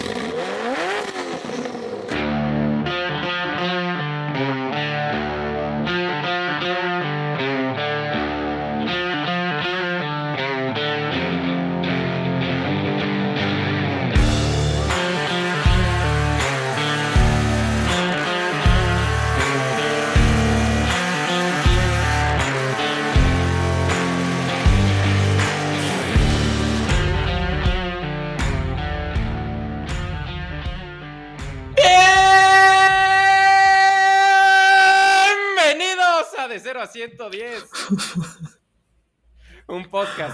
you.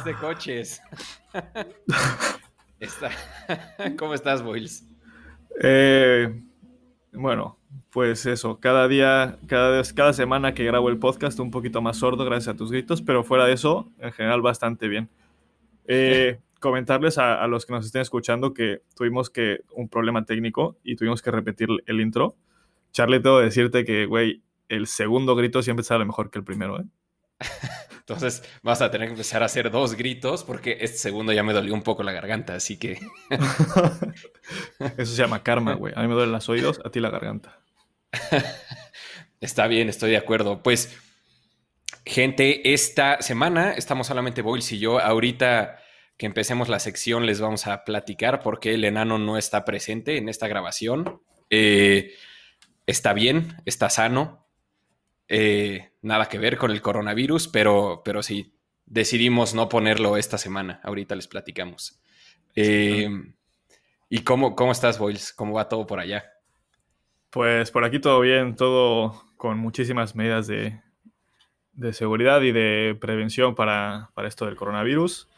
De coches. Está- ¿Cómo estás, Boils? Eh, bueno, pues eso, cada día, cada, cada semana que grabo el podcast un poquito más sordo gracias a tus gritos, pero fuera de eso, en general bastante bien. Eh, comentarles a, a los que nos estén escuchando que tuvimos que un problema técnico y tuvimos que repetir el intro. Charlie, tengo que decirte que, güey, el segundo grito siempre sale mejor que el primero, ¿eh? Entonces vas a tener que empezar a hacer dos gritos porque este segundo ya me dolió un poco la garganta, así que Eso se llama karma, güey. A mí me duelen los oídos, a ti la garganta. está bien, estoy de acuerdo. Pues, gente, esta semana estamos solamente Boils y yo. Ahorita que empecemos la sección les vamos a platicar porque el enano no está presente en esta grabación. Eh, está bien, está sano. Eh, nada que ver con el coronavirus, pero, pero sí, decidimos no ponerlo esta semana. Ahorita les platicamos. Eh, ¿Y cómo, cómo estás, Boils? ¿Cómo va todo por allá? Pues por aquí todo bien, todo con muchísimas medidas de, de seguridad y de prevención para, para esto del coronavirus.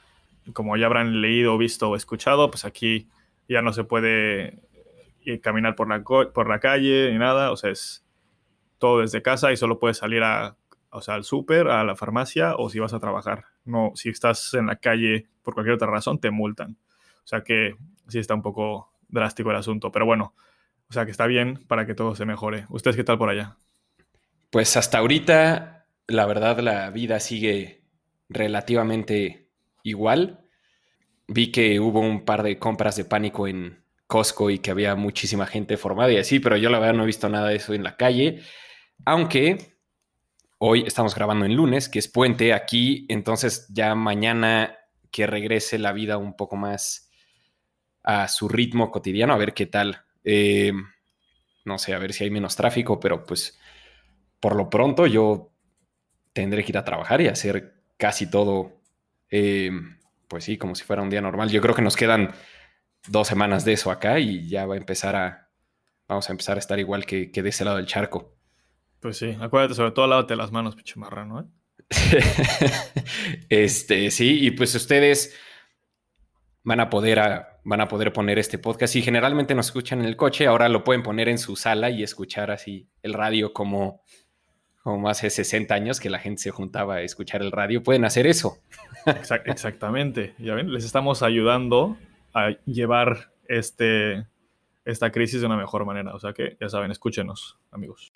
Como ya habrán leído, visto o escuchado, pues aquí ya no se puede ir caminar por la, por la calle ni nada, o sea, es todo desde casa y solo puedes salir a, o sea, al súper, a la farmacia o si vas a trabajar. No, si estás en la calle por cualquier otra razón, te multan. O sea que sí está un poco drástico el asunto, pero bueno, o sea que está bien para que todo se mejore. ¿Ustedes qué tal por allá? Pues hasta ahorita, la verdad, la vida sigue relativamente igual. Vi que hubo un par de compras de pánico en Costco y que había muchísima gente formada y así, pero yo la verdad no he visto nada de eso en la calle. Aunque hoy estamos grabando en lunes, que es puente aquí, entonces ya mañana que regrese la vida un poco más a su ritmo cotidiano, a ver qué tal. Eh, no sé, a ver si hay menos tráfico, pero pues por lo pronto yo tendré que ir a trabajar y hacer casi todo, eh, pues sí, como si fuera un día normal. Yo creo que nos quedan dos semanas de eso acá y ya va a empezar a, vamos a empezar a estar igual que, que de ese lado del charco. Pues sí, acuérdate, sobre todo lávate las manos, pinche marrano, ¿eh? este, sí, y pues ustedes van a poder a- van a poder poner este podcast. Y generalmente nos escuchan en el coche, ahora lo pueden poner en su sala y escuchar así el radio como, como hace 60 años que la gente se juntaba a escuchar el radio. Pueden hacer eso. Exac- exactamente. Ya ven, les estamos ayudando a llevar este, esta crisis de una mejor manera. O sea que, ya saben, escúchenos, amigos.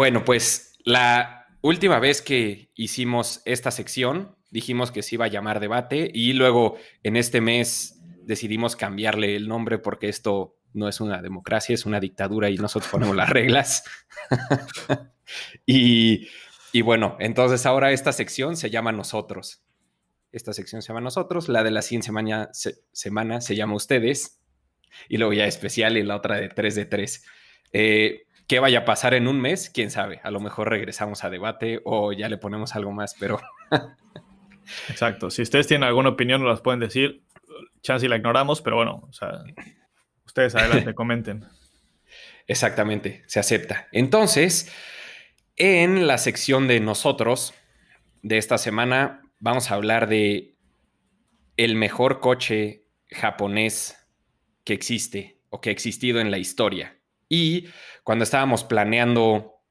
Bueno, pues la última vez que hicimos esta sección, dijimos que se iba a llamar debate y luego en este mes decidimos cambiarle el nombre porque esto no es una democracia, es una dictadura y nosotros ponemos las reglas. y, y bueno, entonces ahora esta sección se llama Nosotros. Esta sección se llama Nosotros, la de la siguiente semana se, semana se llama Ustedes y luego ya especial y la otra de 3 de 3. Eh, ¿Qué vaya a pasar en un mes? ¿Quién sabe? A lo mejor regresamos a debate o ya le ponemos algo más, pero Exacto. Si ustedes tienen alguna opinión, nos las pueden decir. Chance y la ignoramos, pero bueno, o sea, ustedes adelante, comenten. exactamente, se acepta. Entonces, en la sección de nosotros de esta semana vamos a hablar de el mejor coche japonés que existe o que ha existido en la historia. Y cuando estábamos planeando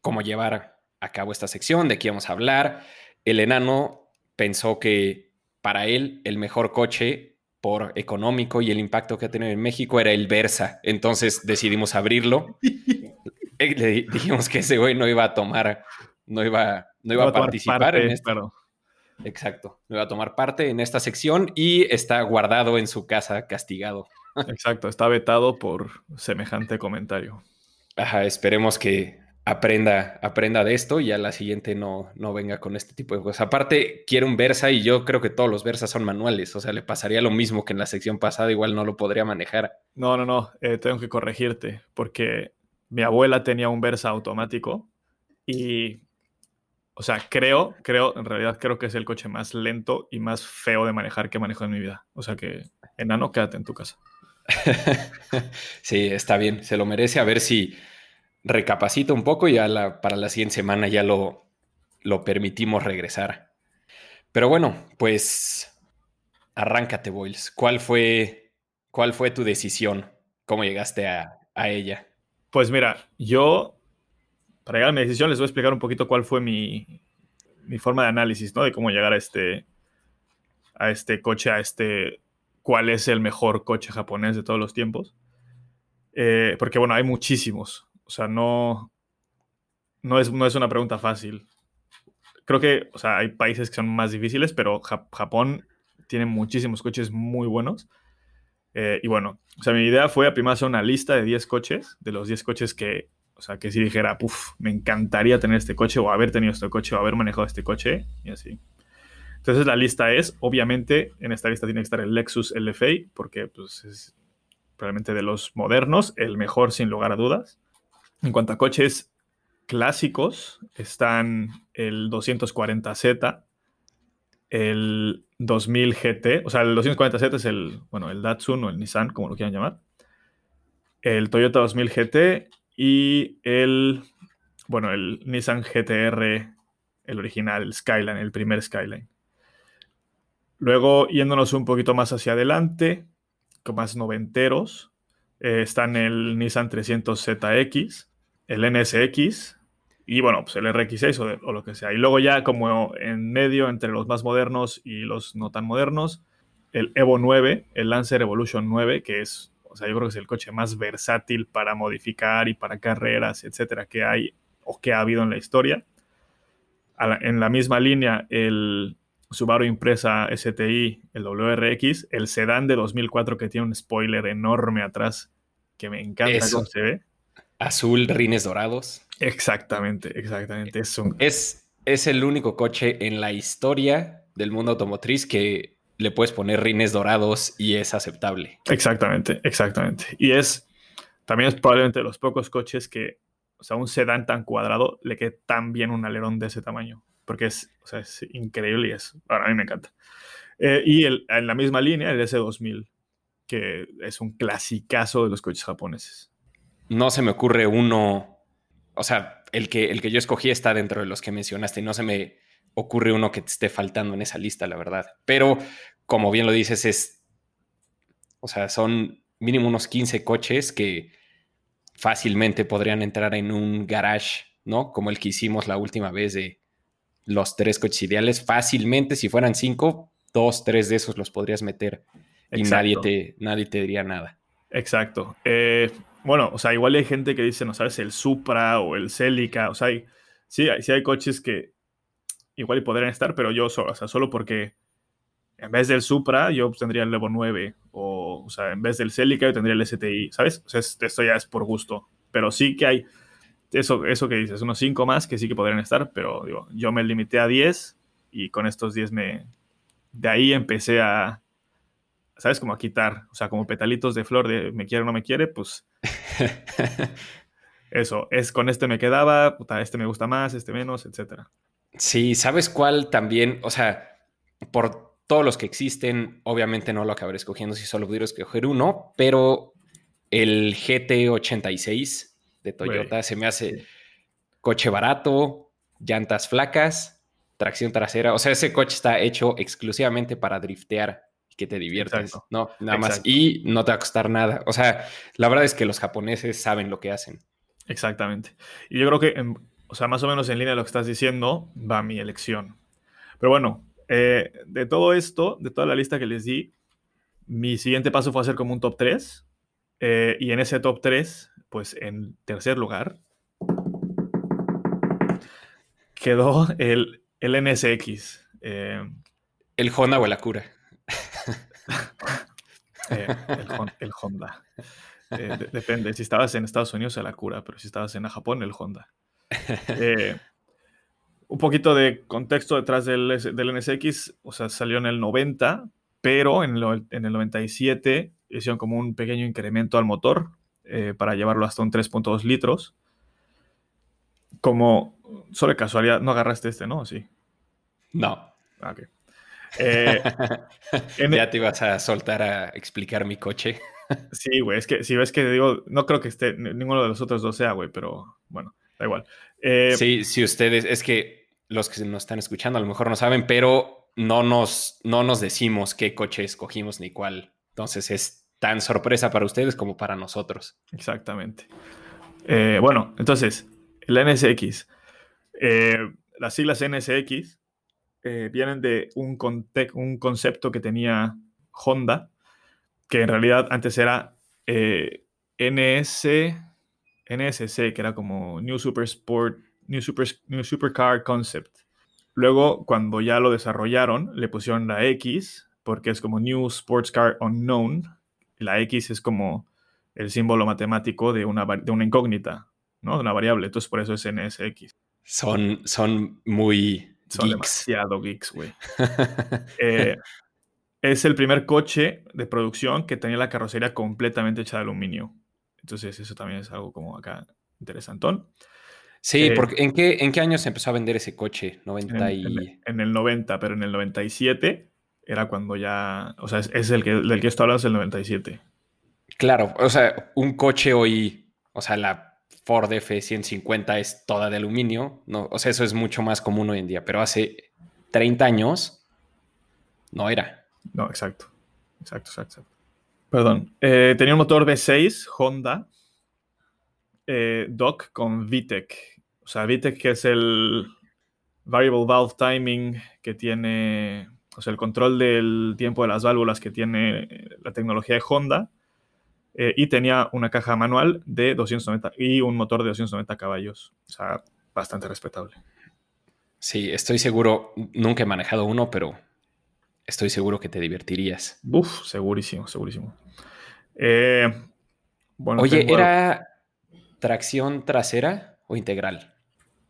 cómo llevar a cabo esta sección, de qué íbamos a hablar, el enano pensó que para él el mejor coche por económico y el impacto que ha tenido en México era el Versa. Entonces decidimos abrirlo. Eh, Le dijimos que ese güey no iba a tomar, no iba, no iba a participar parte, en esto. claro. exacto. No iba a tomar parte en esta sección y está guardado en su casa, castigado. Exacto, está vetado por semejante comentario. Ajá, esperemos que aprenda, aprenda de esto y a la siguiente no, no venga con este tipo de cosas. Aparte, quiero un Versa y yo creo que todos los Versas son manuales. O sea, le pasaría lo mismo que en la sección pasada, igual no lo podría manejar. No, no, no, eh, tengo que corregirte porque mi abuela tenía un Versa automático y, o sea, creo, creo, en realidad creo que es el coche más lento y más feo de manejar que manejo en mi vida. O sea que, enano, quédate en tu casa. sí, está bien, se lo merece. A ver si recapacita un poco y para la siguiente semana ya lo, lo permitimos regresar. Pero bueno, pues arráncate, Boyles. ¿Cuál fue, cuál fue tu decisión? ¿Cómo llegaste a, ella? Pues mira, yo, para llegar a mi decisión, les voy a explicar un poquito cuál fue mi, mi forma de análisis, ¿no? De cómo llegar a este, a este coche, a este, cuál es el mejor coche japonés de todos los tiempos. Eh, porque bueno, hay muchísimos. O sea, no, no, es, no es una pregunta fácil. Creo que, o sea, hay países que son más difíciles, pero Japón tiene muchísimos coches muy buenos. Eh, y bueno, o sea, mi idea fue a primero hacer una lista de 10 coches, de los 10 coches que, o sea, que si dijera, puff, me encantaría tener este coche, o haber tenido este coche, o haber manejado este coche, y así. Entonces la lista es, obviamente, en esta lista tiene que estar el Lexus LFA, porque pues, es probablemente de los modernos, el mejor sin lugar a dudas. En cuanto a coches clásicos, están el 240Z, el 2000 GT, o sea, el 240Z es el, bueno, el Datsun o el Nissan, como lo quieran llamar, el Toyota 2000 GT y el, bueno, el Nissan GTR, el original, el Skyline, el primer Skyline. Luego, yéndonos un poquito más hacia adelante, con más noventeros, eh, están el Nissan 300ZX, el NSX y bueno, pues el RX6 o, lo que sea. Y luego ya como en medio entre los más modernos y los no tan modernos, el Evo 9, el Lancer Evolution 9, que es, o sea, yo creo que es el coche más versátil para modificar y para carreras, etcétera, que hay o que ha habido en la historia. en la misma línea, el Subaru Impresa STI, el WRX, el sedán de 2004 que tiene un spoiler enorme atrás, que me encanta cómo se ve azul, rines dorados. Exactamente, exactamente. Es, es, es el único coche en la historia del mundo automotriz que le puedes poner rines dorados y es aceptable. Exactamente, exactamente. Y es también es probablemente de los pocos coches que, o sea, un sedán tan cuadrado le quede tan bien un alerón de ese tamaño. Porque es, o sea, es increíble y es, a mí me encanta. Eh, y en la misma línea, el S2000, que es un clasicazo de los coches japoneses no se me ocurre uno, o sea, el que, el que yo escogí está dentro de los que mencionaste y no se me ocurre uno que te esté faltando en esa lista, la verdad. Pero como bien lo dices, es, o sea, son mínimo unos 15 coches que fácilmente podrían entrar en un garage, ¿no? Como el que hicimos la última vez de los tres coches ideales. Fácilmente, si fueran cinco, dos, tres de esos los podrías meter y nadie te, nadie te diría nada. Exacto. Eh, bueno, o sea, igual hay gente que dice, no sabes, el Supra o el Celica, o sea, sí, sí hay coches que igual podrían estar, pero yo solo, o sea, solo porque en vez del Supra yo tendría el Evo 9 o, o sea, en vez del Celica yo tendría el STI, ¿sabes? O sea, esto ya es por gusto, pero sí que hay eso, eso que dices, unos 5 más que sí que podrían estar, pero digo, yo me limité a 10 y con estos 10 me... De ahí empecé a, ¿sabes? Como a quitar, o sea, como petalitos de flor de me quiere o no me quiere, pues eso, es con este me quedaba, puta, este me gusta más, este menos, etcétera. Sí, ¿sabes cuál también? O sea, por todos los que existen, obviamente no lo acabaré escogiendo si solo pudiera escoger uno, pero el GT86 de Toyota se me hace coche barato, llantas flacas, tracción trasera. O sea, ese coche está hecho exclusivamente para driftear que te diviertas, ¿no? Nada más. Y no te va a costar nada. O sea, la verdad es que los japoneses saben lo que hacen. Exactamente. Y yo creo que, o sea, más o menos en línea de lo que estás diciendo, va mi elección. Pero bueno, eh, de todo esto, de toda la lista que les di, mi siguiente paso fue hacer como un top 3. Eh, y en ese top 3, pues en tercer lugar, quedó el, el NSX Eh, ¿El Honda o el Acura? Eh, el, Honda. Eh, depende, si estabas en Estados Unidos, el Acura, pero si estabas en Japón, el Honda. un poquito de contexto detrás del, del, NSX, o sea, salió en el 90, pero en, en el 97 hicieron como un pequeño incremento al motor para llevarlo hasta un 3.2 litros. Como, solo casualidad, no agarraste este, ¿no? Sí. No. Ah, eh, ya te ibas a soltar a explicar mi coche. sí, güey, es que si ves que digo, no creo que esté ninguno de los otros dos sea, güey, pero bueno, da igual. Eh, sí, sí, ustedes, es que los que nos están escuchando a lo mejor no saben, pero no nos, no nos decimos qué coche escogimos ni cuál. Entonces es tan sorpresa para ustedes como para nosotros. Exactamente. Eh, bueno, entonces, el NSX. las siglas NSX eh, vienen de un, concepto que tenía Honda, que en realidad antes era eh, NS, NSC, que era como New Super Sport, New, Super, New Supercar Concept. Luego, cuando ya lo desarrollaron, le pusieron la X, porque es como New Sports Car Unknown. La X es como el símbolo matemático de una, de una incógnita, ¿no? De una variable. Entonces, por eso es NSX. Son, son muy son demasiado geeks, güey. Eh, es el primer coche de producción que tenía la carrocería completamente hecha de aluminio. Entonces, eso también es algo como acá interesantón. Sí, eh, porque ¿en qué, ¿en qué año se empezó a vender ese coche? 90 y... en, el 90, pero en el 97 era cuando ya. O sea, es, el que, del que estoy hablando, es el 97. Claro, o sea, un coche hoy, o sea, la Ford F-150 es toda de aluminio, no, o sea, eso es mucho más común hoy en día, pero hace 30 años no era. No, exacto, exacto, exacto. Perdón, eh, tenía un motor V6 Honda eh, DOC con VTEC, o sea, VTEC que es el Variable Valve Timing que tiene, o sea, el control del tiempo de las válvulas que tiene la tecnología de Honda eh, y tenía una caja manual de 290 y un motor de 290 caballos. O sea, bastante respetable. Sí, estoy seguro, nunca he manejado uno, pero estoy seguro que te divertirías. Uf, segurísimo, segurísimo. Eh, bueno, Oye, ¿era tracción trasera o integral?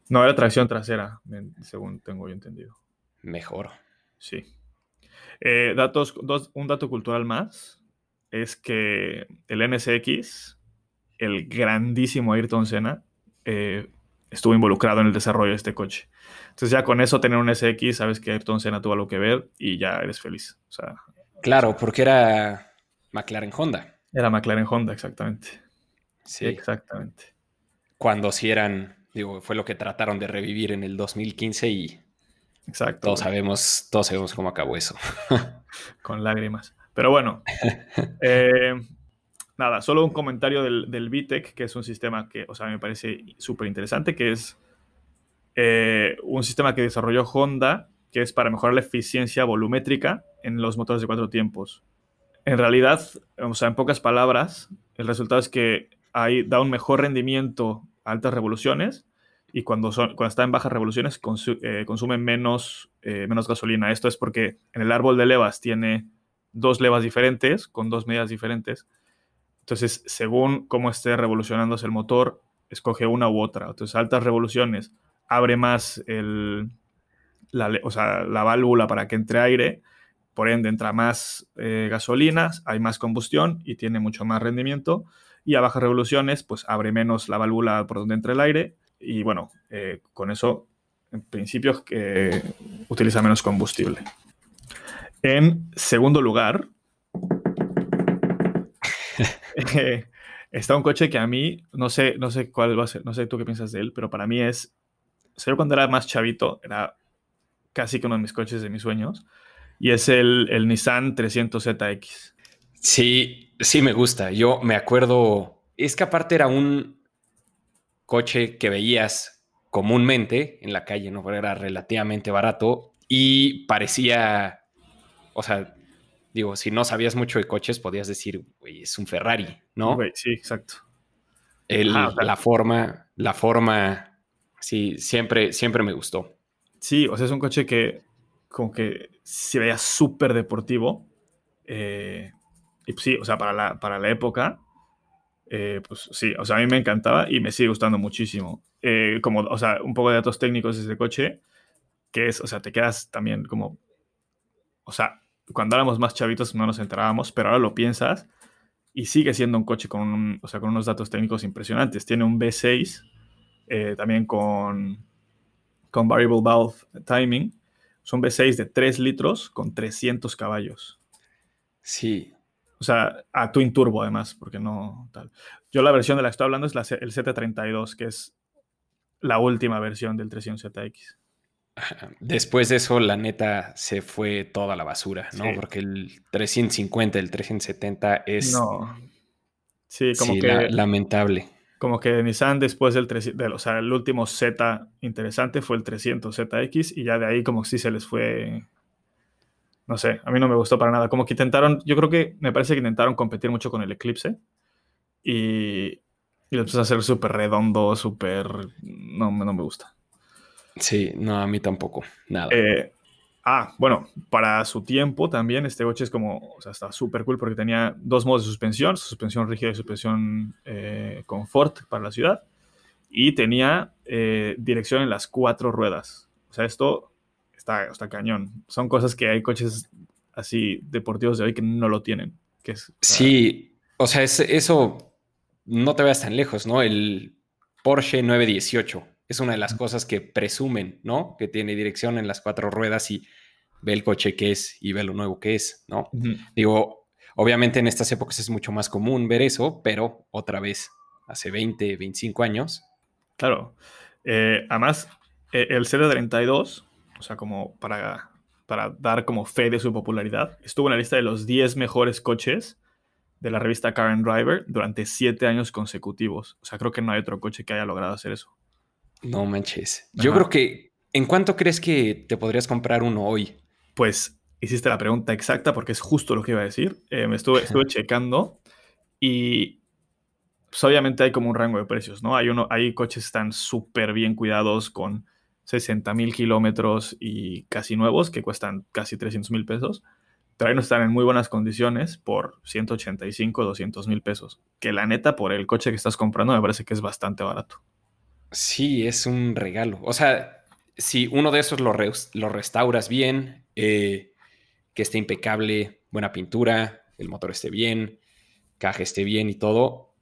No, era tracción trasera, según tengo yo entendido. Mejor. Sí. Eh, datos, un dato cultural más es que el NSX, el grandísimo Ayrton Senna, eh, estuvo involucrado en el desarrollo de este coche. Entonces ya con eso tener un NSX, sabes que Ayrton Senna tuvo algo que ver y ya eres feliz. claro, porque era McLaren Honda. Era McLaren Honda, exactamente. Sí. Exactamente. Cuando sí eran, digo, fue lo que trataron de revivir en el 2015 y Exacto. Todos sabemos, todos sabemos cómo acabó eso. Con lágrimas. Pero bueno, eh, nada, solo un comentario del, del VTEC, que es un sistema que, o sea, me parece súper interesante, que es eh, un sistema que desarrolló Honda, que es para mejorar la eficiencia volumétrica en los motores de cuatro tiempos. En realidad, o sea, en pocas palabras, el resultado es que ahí da un mejor rendimiento a altas revoluciones y cuando, son, está en bajas revoluciones eh, consume menos, menos gasolina. Esto es porque en el árbol de levas tiene dos levas diferentes, con dos medidas diferentes. Entonces, según cómo esté revolucionándose el motor, escoge una u otra. Entonces, altas revoluciones abre más la válvula para que entre aire, por ende entra más eh, gasolinas, hay más combustión y tiene mucho más rendimiento. Y a bajas revoluciones, pues abre menos la válvula por donde entra el aire y bueno, eh, con eso, en principio, utiliza menos combustible. En segundo lugar, eh, está un coche que a mí, no sé, no sé cuál va a ser, no sé tú qué piensas de él, pero para mí es, sé cuando era más chavito, era casi que uno de mis coches de mis sueños, y es el, el Nissan 300ZX. Sí, sí me gusta. Yo me acuerdo, es que aparte era un coche que veías comúnmente en la calle, ¿no? Era relativamente barato y parecía o sea, digo, si no sabías mucho de coches, podías decir, güey, es un Ferrari, ¿no? sí, exacto. la forma, la forma, sí, siempre, siempre me gustó. Sí, o sea, es un coche que como que se veía súper deportivo. Eh, y pues sí, o sea, para la, para la época, eh, pues sí, o sea, a mí me encantaba y me sigue gustando muchísimo. Eh, como, o sea, un poco de datos técnicos de ese coche, que es, o sea, te quedas también como, o sea, cuando éramos más chavitos no nos enterábamos, pero ahora lo piensas y sigue siendo un coche con, o sea, con unos datos técnicos impresionantes. Tiene un V6, también con, con variable valve timing, son V6 de 3 litros con 300 caballos. Sí. O sea, a Twin Turbo además, porque no tal. Yo la versión de la que estoy hablando es la, el 732, que es la última versión del 300ZX. Después de eso, la neta se fue toda la basura, ¿no? Porque el 350, el 370 es. No. Sí, como que. lamentable. Como que Nissan después del, 300, o sea, el último Z interesante fue el 300ZX y ya de ahí como que sí se les fue, no sé, a mí no me gustó para nada. Como que intentaron, yo creo que me parece que intentaron competir mucho con el Eclipse y, y lo empezó a hacer súper redondo, súper, no, no me gusta. Sí, no, a mí tampoco, nada. Eh, Ah, bueno, para su tiempo también este coche es como, o sea, está súper cool porque tenía dos modos de suspensión, suspensión rígida y suspensión eh, confort para la ciudad, y tenía eh, dirección en las cuatro ruedas. O sea, esto está, está cañón. Son cosas que hay coches así deportivos de hoy que no lo tienen. Que es, sí, o sea, eso no te veas tan lejos, ¿no? El Porsche 918 es una de las cosas que presumen, ¿no? Que tiene dirección en las cuatro ruedas y ve el coche que es y ve lo nuevo que es, ¿no? Digo, obviamente en estas épocas es mucho más común ver eso, pero otra vez, hace 20, 25 años. Claro. Eh, además, e, el C32, o sea, como para, para dar como fe de su popularidad, estuvo en la lista de los 10 mejores coches de la revista Car and Driver durante 7 años consecutivos. O sea, creo que no hay otro coche que haya logrado hacer eso. No manches. Yo creo que, ¿en cuánto crees que te podrías comprar uno hoy? Pues hiciste la pregunta exacta porque es justo lo que iba a decir. Eh, me estuve, estuve checando y pues, obviamente hay como un rango de precios, ¿no? Hay, uno, hay coches que están súper bien cuidados con 60 mil kilómetros y casi nuevos que cuestan casi 300 mil pesos. Pero hay no están en muy buenas condiciones por 185, 200 mil pesos. Que la neta, por el coche que estás comprando, me parece que es bastante barato. Sí, es un regalo. O sea, si uno de esos lo, restauras bien, eh, que esté impecable, buena pintura, el motor esté bien, caja esté bien y todo,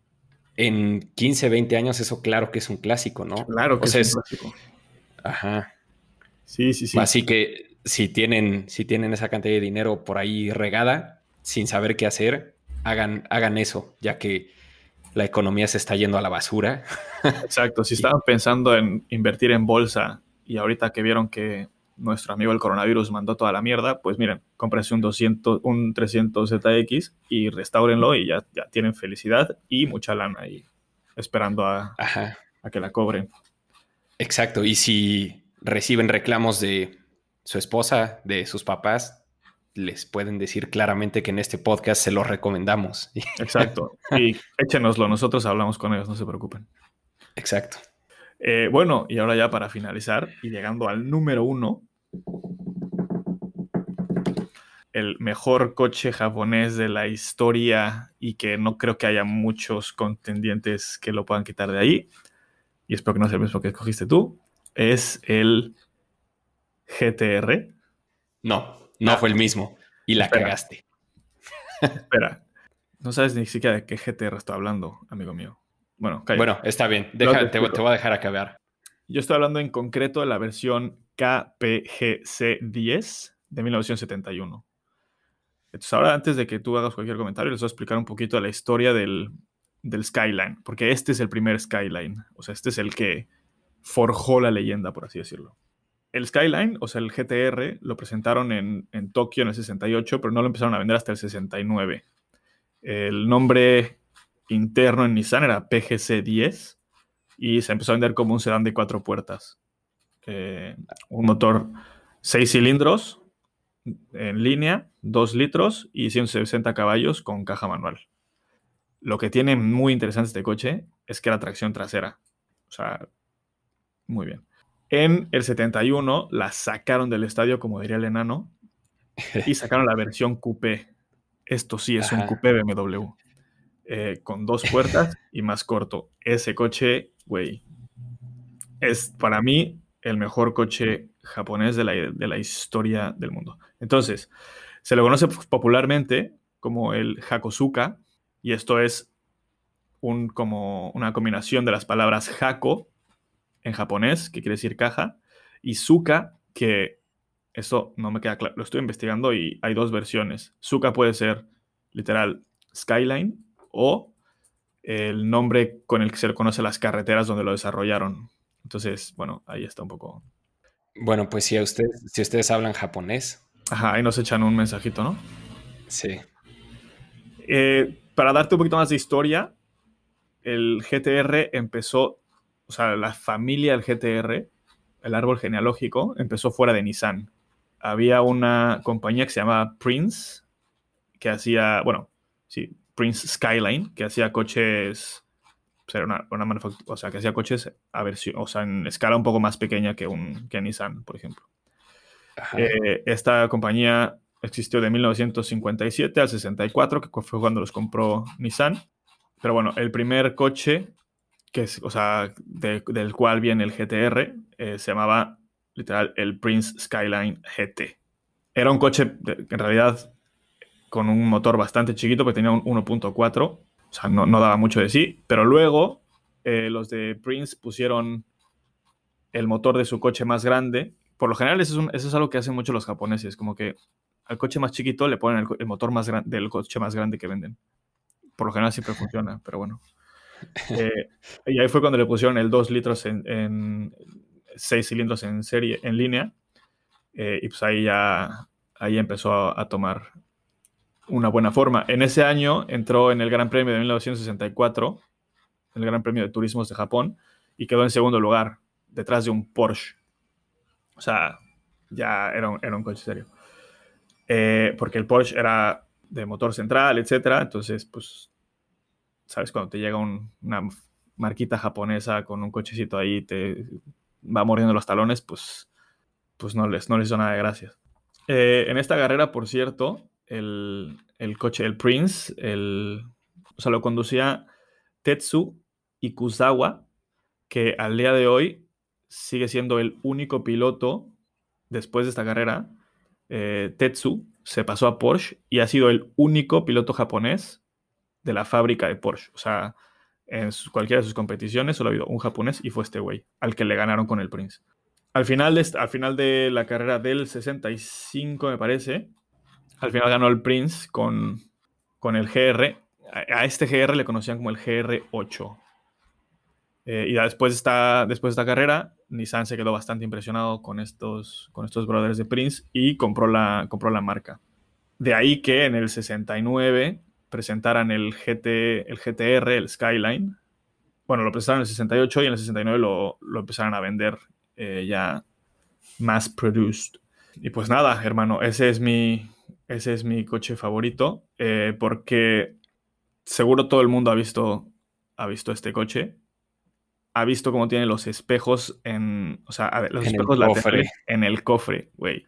en 15, 20 años eso claro que es un clásico, ¿no? Claro que es un clásico. Ajá. Sí, sí, sí. Así que si tienen, si tienen esa cantidad de dinero por ahí regada, sin saber qué hacer, hagan, hagan eso, ya que la economía se está yendo a la basura. Exacto, si estaban pensando en invertir en bolsa y ahorita que vieron que nuestro amigo el coronavirus mandó toda la mierda, pues miren, cómprense un 200, un 300 ZX y restáurenlo y ya, ya tienen felicidad y mucha lana ahí esperando a, a que la cobren. Exacto, y si reciben reclamos de su esposa, de sus papás, les pueden decir claramente que en este podcast se los recomendamos. Exacto. Y échenoslo, nosotros hablamos con ellos, no se preocupen. Exacto. Eh, bueno, y ahora ya para finalizar y llegando al número uno, el mejor coche japonés de la historia y que no creo que haya muchos contendientes que lo puedan quitar de ahí, y espero que no sea el mismo que escogiste tú, es el GTR. No, no fue el mismo. Y la cagaste. Espera. No sabes ni siquiera de qué GTR estoy hablando, amigo mío. Bueno, Bueno, está bien. te, voy a dejar acabar. Yo estoy hablando en concreto de la versión KPGC10 de 1971. Entonces, ahora antes de que tú hagas cualquier comentario, les voy a explicar un poquito la historia del, del Skyline, porque este es el primer Skyline. O sea, este es el que forjó la leyenda, por así decirlo el Skyline, o sea, el GTR, lo presentaron en, Tokio en el 68, pero no lo empezaron a vender hasta el 69. El nombre interno en Nissan era PGC-10 y se empezó a vender como un sedán de cuatro puertas. Un motor seis cilindros en línea, 2 litros y 160 caballos con caja manual. Lo que tiene muy interesante este coche es que la tracción trasera. O sea, muy bien. En el 71 la sacaron del estadio, como diría el enano, y sacaron la versión coupé. Esto sí es un coupé BMW. Eh, con dos puertas y más corto. Ese coche, güey, es para mí el mejor coche japonés de la, de la historia del mundo. Entonces, se lo conoce popularmente como el Hakosuka, y esto es un, como una combinación de las palabras Hako en japonés, que quiere decir caja, y Suka, que eso no me queda claro, lo estoy investigando y hay dos versiones. Suka puede ser literal Skyline o el nombre con el que se le conoce las carreteras donde lo desarrollaron. Entonces, bueno, ahí está un poco. Bueno, pues si, ustedes, si ustedes hablan japonés. Ajá, ahí nos echan un mensajito, ¿no? Sí. Eh, para darte un poquito más de historia, el GTR empezó, o sea, la familia del GTR, el árbol genealógico, empezó fuera de Nissan. Había una compañía que se llamaba Prince, que hacía, bueno, sí, Prince Skyline, que hacía coches, pues, era una, una manufactura, o sea, que hacía coches a versión, o sea, en escala un poco más pequeña que, un, que Nissan, por ejemplo. Eh, esta compañía existió de 1957 al 64, que fue cuando los compró Nissan. Pero bueno, el primer coche, que es, o sea, del cual viene el GTR, eh, se llamaba literal el Prince Skyline GT. Era un coche, en realidad, con un motor bastante chiquito, porque tenía un 1.4, o sea, no, daba mucho de sí, pero luego eh, los de Prince pusieron el motor de su coche más grande. Por lo general, eso es, algo que hacen mucho los japoneses, como que al coche más chiquito le ponen el, motor más grande del coche más grande que venden. Por lo general siempre funciona, pero bueno. Eh, y ahí fue cuando le pusieron el 2 litros en, 6 cilindros en serie, en línea. Eh, y pues ahí ya ahí empezó a tomar una buena forma. En ese año entró en el Gran Premio de 1964, el Gran Premio de Turismos de Japón, y quedó en segundo lugar, detrás de un Porsche. O sea, ya era un, era un coche serio. Eh, porque el Porsche era de motor central, etcétera. Entonces, pues, ¿sabes? Cuando te llega una marquita japonesa con un cochecito ahí, te va mordiendo los talones, pues, pues no les, no les hizo nada de gracias. Eh, en esta carrera, por cierto, el, coche, el Prince, el, o sea, lo conducía Tetsu Ikuzawa, que al día de hoy sigue siendo el único piloto después de esta carrera. Eh, Tetsu se pasó a Porsche y ha sido el único piloto japonés de la fábrica de Porsche. O sea, en cualquiera de sus competiciones solo ha habido un japonés y fue este güey, al que le ganaron con el Prince. Al final, de, la carrera del 65, me parece, al final ganó el Prince con, con el GR. A, este GR le conocían como el GR8. Eh, y después de, esta, después de esta carrera, Nissan se quedó bastante impresionado con estos, con estos brothers de Prince y compró la, compró la marca. De ahí que en el 69 presentaran el, GT, el GTR, el Skyline. Bueno, lo presentaron en el 68 y en el 69 lo, lo empezaron a vender eh, ya mass produced. Y pues nada, hermano, ese es mi, ese es mi coche favorito eh, porque seguro todo el mundo ha visto, ha visto este coche. Ha visto cómo tiene los espejos en. O sea, los espejos el cofre. en el cofre, güey.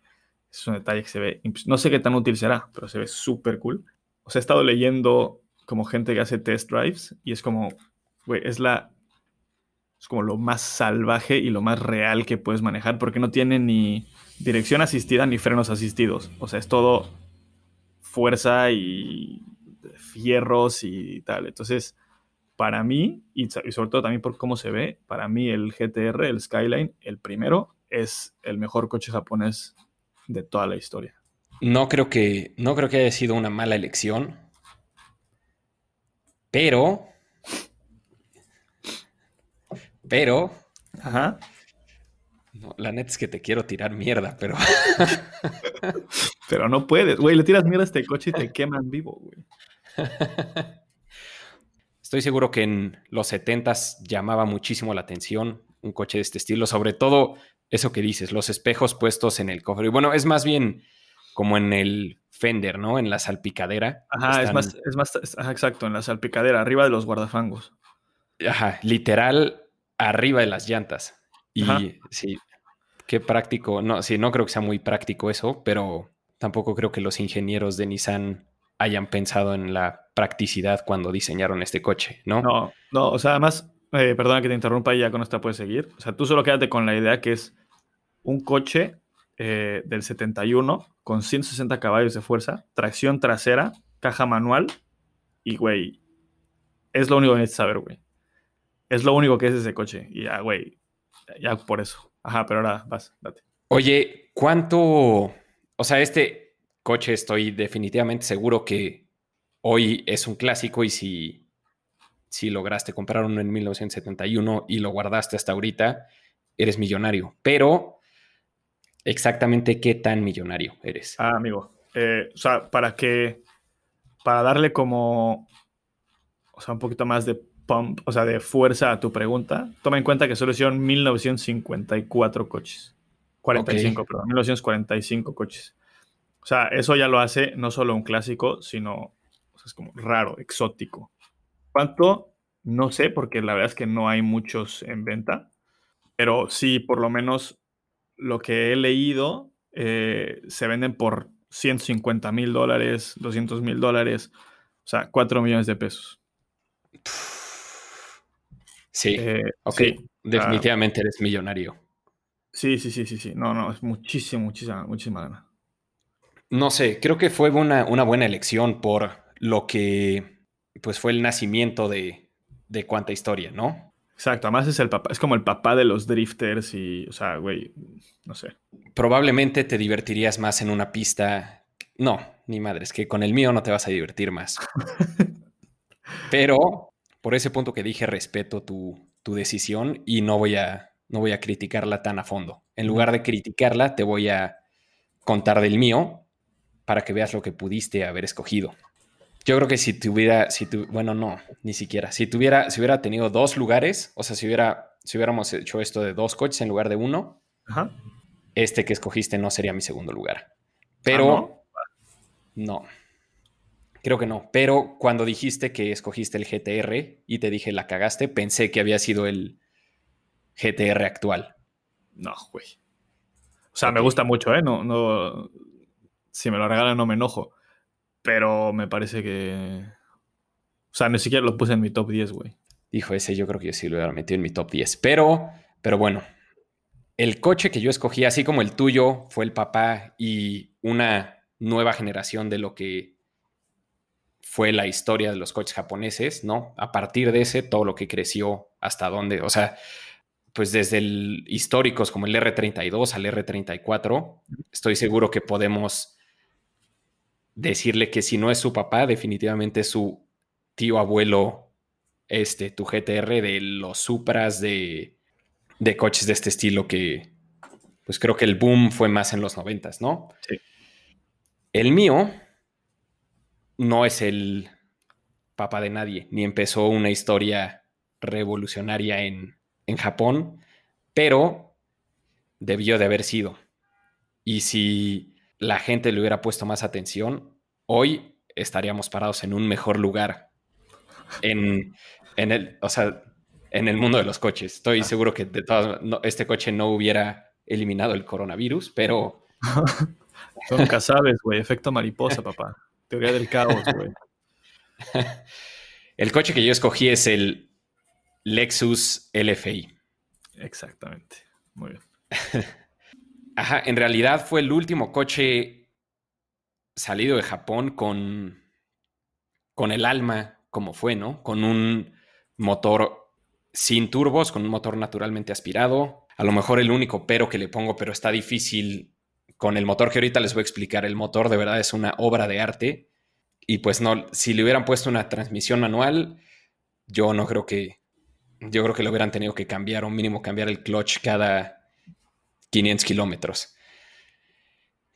Es un detalle que se ve. No sé qué tan útil será, pero se ve súper cool. O sea, he estado leyendo como gente que hace test drives y es como, güey, es la. Es como lo más salvaje y lo más real que puedes manejar porque no tiene ni dirección asistida ni frenos asistidos. O sea, es todo fuerza y fierros y tal. Entonces, para mí, y, sobre todo también por cómo se ve, para mí el GTR, el Skyline, el primero, es el mejor coche japonés de toda la historia. No creo que, no creo que haya sido una mala elección, pero, pero, Ajá. la neta es que te quiero tirar mierda, pero. pero no puedes. Güey, le tiras mierda a este coche y te queman vivo, güey. Estoy seguro que en los 70s llamaba muchísimo la atención un coche de este estilo, sobre todo eso que dices, los espejos puestos en el cofre. Y bueno, es más bien como en el fender, ¿no? En la salpicadera. Ajá, es más, es más, exacto, en la salpicadera, arriba de los guardafangos. Ajá, literal, arriba de las llantas. Y sí, qué práctico. No, sí, no creo que sea muy práctico eso, pero tampoco creo que los ingenieros de Nissan hayan pensado en la practicidad cuando diseñaron este coche, ¿no? No, no, o sea, además, eh, perdona que te interrumpa y ya con esta puedes seguir. O sea, tú solo quédate con la idea que es un coche eh, del 71 con 160 caballos de fuerza, tracción trasera, caja manual y, güey, es lo único que necesitas saber, güey. Es lo único que es ese coche. Y ya, güey, ya por eso. Ajá, pero ahora vas, date. Oye, ¿cuánto? O sea, este coche estoy definitivamente seguro que hoy es un clásico y si, si lograste comprar uno en 1971 y lo guardaste hasta ahorita, eres millonario. Pero, exactamente qué tan millonario eres. Ah, amigo. Eh, o sea, para que, para darle como, o sea, un poquito más de pump, o sea, de fuerza a tu pregunta, toma en cuenta que solo hicieron 1954 coches. 45, perdón, 1945 coches. O sea, eso ya lo hace no solo un clásico, sino es como raro, exótico. ¿Cuánto? No sé, porque la verdad es que no hay muchos en venta, pero sí, por lo menos lo que he leído, eh, se venden por 150 mil dólares, 200 mil dólares, o sea, 4 millones de pesos. Sí, eh, ok. Definitivamente eres millonario. Sí, sí, sí, sí, sí. No, no, es muchísimo, muchísima, muchísima gana. No sé, creo que fue una, una, buena elección por lo que pues fue el nacimiento de, de cuánta historia, ¿no? Exacto, además es el papá, es como el papá de los drifters y, o sea, güey, no sé. Probablemente te divertirías más en una pista. No, ni madre, es que con el mío no te vas a divertir más. Pero por ese punto que dije, respeto tu, tu decisión y no voy a no voy a criticarla tan a fondo. En lugar de criticarla, te voy a contar del mío para que veas lo que pudiste haber escogido. Yo creo que si tuviera, si tu, bueno, no, ni siquiera. Si tuviera, si hubiera tenido dos lugares, o sea, si hubiera, si hubiéramos hecho esto de dos coches en lugar de uno, este que escogiste no sería mi segundo lugar. Pero ¿Ah, no? no. Creo que no. Pero cuando dijiste que escogiste el GTR y te dije la cagaste, pensé que había sido el, GTR actual. No, güey. O sea, me gusta mucho, ¿eh? No, no. Si me lo regalan, no me enojo. Pero me parece que. O sea, ni siquiera lo puse en mi top 10, güey. Hijo, ese yo creo que yo sí lo hubiera metido en mi top 10. Pero, pero bueno. El coche que yo escogí, así como el tuyo, fue el papá y una nueva generación de lo que fue la historia de los coches japoneses, ¿no? A partir de ese, todo lo que creció, hasta dónde. O sea, pues desde el históricos como el R32 al R34, estoy seguro que podemos decirle que si no es su papá, definitivamente es su tío abuelo, este, tu GTR de los Supras de, de coches de este estilo que, pues creo que el boom fue más en los noventas, ¿no? Sí. El mío no es el papá de nadie, ni empezó una historia revolucionaria en, en Japón, pero debió de haber sido. Y si la gente le hubiera puesto más atención, hoy estaríamos parados en un mejor lugar en, el, o sea, en el mundo de los coches. Estoy ah. seguro que de todas, este coche no hubiera eliminado el coronavirus, pero... nunca sabes, güey. Efecto mariposa, papá. Teoría del caos, güey. el coche que yo escogí es el Lexus LFI. Exactamente. Muy bien. Ajá, en realidad fue el último coche salido de Japón con, con el alma como fue, ¿no? Con un motor sin turbos, con un motor naturalmente aspirado. A lo mejor el único pero que le pongo, pero está difícil con el motor que ahorita les voy a explicar. El motor de verdad es una obra de arte. Y pues no, si le hubieran puesto una transmisión manual, yo no creo que, yo creo que lo hubieran tenido que cambiar o mínimo cambiar el clutch cada 500 kilómetros.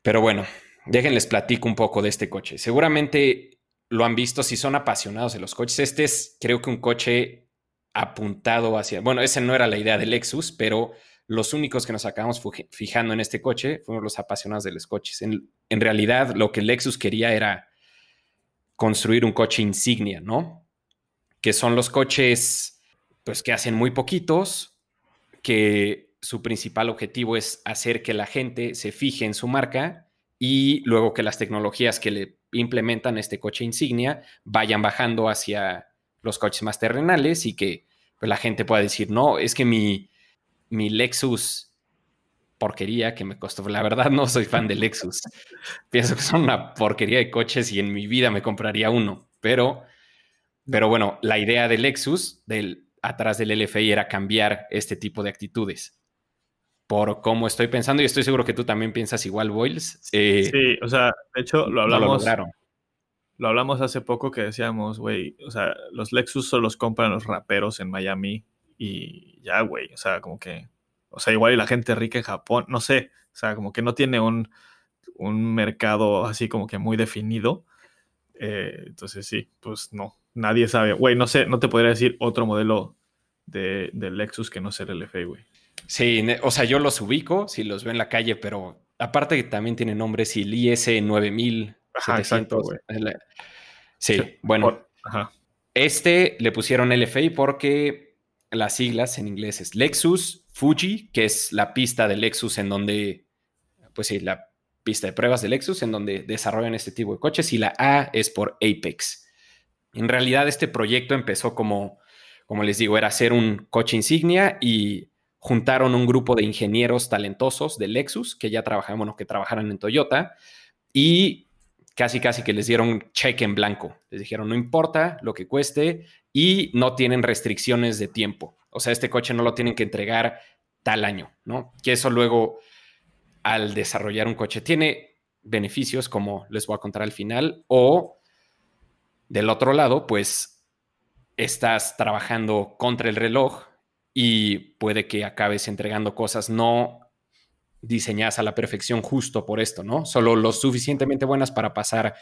Pero bueno, déjenles platico un poco de este coche. Seguramente lo han visto si son apasionados de los coches. Este es, creo que un coche apuntado hacia. Bueno, esa no era la idea del Lexus, pero los únicos que nos acabamos fijando en este coche fueron los apasionados de los coches. En, en realidad, lo que Lexus quería era construir un coche insignia, ¿no? Que son los coches pues que hacen muy poquitos, que su principal objetivo es hacer que la gente se fije en su marca y luego que las tecnologías que le implementan este coche insignia vayan bajando hacia los coches más terrenales y que pues, la gente pueda decir, no, es que mi, mi Lexus porquería que me costó. La verdad no soy fan de Lexus. Pienso que son una porquería de coches y en mi vida me compraría uno. Pero, pero bueno, la idea de Lexus, del, atrás del LFI, era cambiar este tipo de actitudes. Por cómo estoy pensando, y estoy seguro que tú también piensas igual, Boyles. Eh, sí, o sea, de hecho lo hablamos. lo, hablamos hace poco que decíamos, güey, o sea, los Lexus solo los compran los raperos en Miami y ya, güey, o sea, como que o sea, igual y la gente rica en Japón, no sé, o sea, como que no tiene un, mercado así como que muy definido. Eh, entonces sí, pues no, nadie sabe. Güey, no sé, no te podría decir otro modelo de, Lexus que no sea el LFA, güey. Sí, o sea, yo los ubico, si los veo en la calle, pero aparte que también tiene nombres, el IS 9700. Sí, sí, bueno. Ajá. Este le pusieron LFA porque las siglas en inglés es Lexus Fuji, que es la pista de Lexus en donde, pues sí, la pista de pruebas de Lexus en donde desarrollan este tipo de coches y la A es por Apex. En realidad este proyecto empezó como, como les digo, era hacer un coche insignia y juntaron un grupo de ingenieros talentosos de Lexus que ya trabajaban, bueno, que trabajaran en Toyota y casi casi que les dieron cheque en blanco. Les dijeron, no importa lo que cueste y no tienen restricciones de tiempo. O sea, este coche no lo tienen que entregar tal año, ¿no? Que eso luego, al desarrollar un coche, tiene beneficios, como les voy a contar al final, o del otro lado, pues estás trabajando contra el reloj y puede que acabes entregando cosas no diseñadas a la perfección justo por esto, ¿no? Solo lo suficientemente buenas para pasar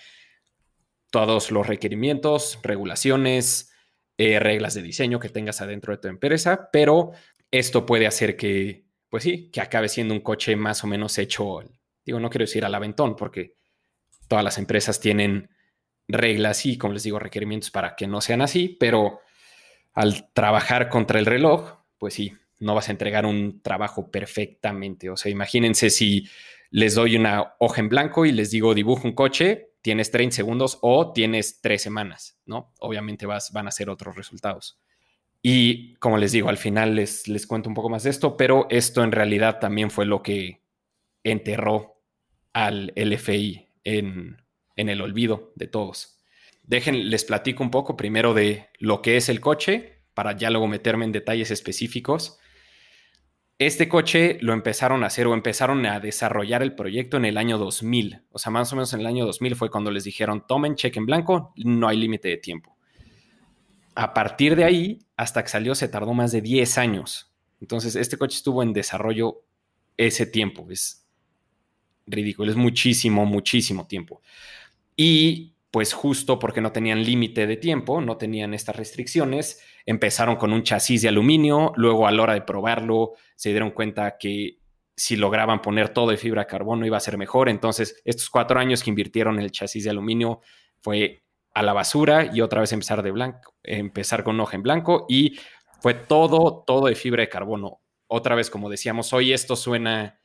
todos los requerimientos, regulaciones, eh, reglas de diseño que tengas adentro de tu empresa, pero esto puede hacer que, pues sí, que acabe siendo un coche más o menos hecho, digo, no quiero decir al aventón, porque todas las empresas tienen reglas y, como les digo, requerimientos para que no sean así, pero al trabajar contra el reloj, pues sí, no vas a entregar un trabajo perfectamente. O sea, imagínense si les doy una hoja en blanco y les digo dibujo un coche, tienes 30 segundos o tienes tres semanas, ¿no? Obviamente vas, van a ser otros resultados. Y como les digo, al final les, les cuento un poco más de esto, pero esto en realidad también fue lo que enterró al LFI en, en el olvido de todos. Dejen, les platico un poco primero de lo que es el coche, para ya luego meterme en detalles específicos. Este coche lo empezaron a hacer o empezaron a desarrollar el proyecto en el año 2000. O sea, más o menos en el año 2000 fue cuando les dijeron, tomen cheque en blanco, no hay límite de tiempo. A partir de ahí, hasta que salió, se tardó más de 10 años. Entonces, este coche estuvo en desarrollo ese tiempo. Es ridículo, es muchísimo, muchísimo tiempo. Y pues justo porque no tenían límite de tiempo, no tenían estas restricciones, empezaron con un chasis de aluminio, luego a la hora de probarlo se dieron cuenta que si lograban poner todo de fibra de carbono iba a ser mejor, entonces estos cuatro años que invirtieron en el chasis de aluminio fue a la basura y otra vez empezar de blanco, empezar con hoja en blanco y fue todo, todo de fibra de carbono. Otra vez, como decíamos, hoy esto suena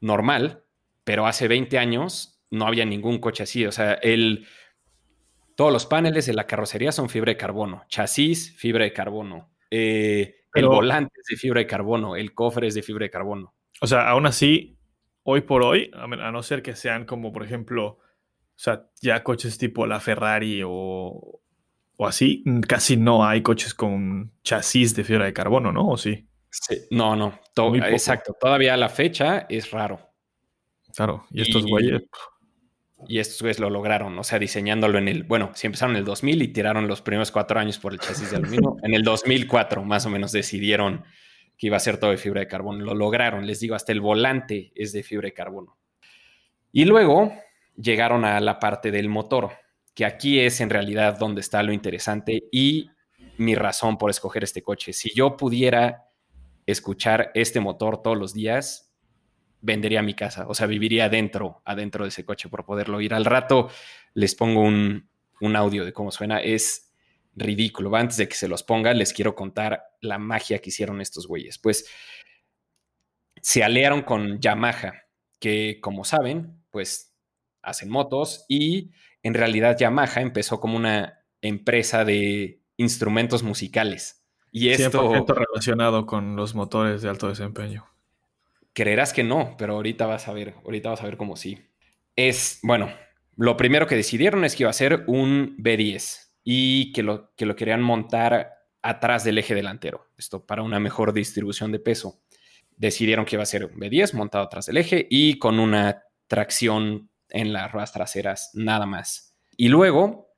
normal, pero hace 20 años no había ningún coche así, o sea, el todos los paneles de la carrocería son fibra de carbono, chasis, fibra de carbono, eh, el volante es de fibra de carbono, el cofre es de fibra de carbono. O sea, aún así, hoy por hoy, a no ser que sean como, por ejemplo, o sea, ya coches tipo la Ferrari o, o así, casi no hay coches con chasis de fibra de carbono, ¿no? ¿O sí? sí no, no, exacto. Todavía a la fecha es raro. Claro, y estos güeyes... Y estos güeyes lo lograron, o sea, diseñándolo en el, bueno, si empezaron en el 2000 y tiraron los primeros cuatro años por el chasis de aluminio, en el 2004 más o menos decidieron que iba a ser todo de fibra de carbono. Lo lograron, les digo, hasta el volante es de fibra de carbono. Y luego llegaron a la parte del motor, que aquí es en realidad donde está lo interesante y mi razón por escoger este coche. Si yo pudiera escuchar este motor todos los días, vendería mi casa, o sea, viviría adentro, adentro de ese coche por poderlo ir. Al rato les pongo un, audio de cómo suena, es ridículo. Antes de que se los ponga, les quiero contar la magia que hicieron estos güeyes. Pues se aliaron con Yamaha, que como saben, pues hacen motos y en realidad Yamaha empezó como una empresa de instrumentos musicales. Y esto... relacionado con los motores de alto desempeño. Creerás que no, pero ahorita vas a ver, ahorita vas a ver cómo sí. Es, bueno, lo primero que decidieron es que iba a ser un B10 y que lo, que lo querían montar atrás del eje delantero. Esto para una mejor distribución de peso. Decidieron que iba a ser un B10 montado atrás del eje y con una tracción en las ruedas traseras, nada más. Y luego,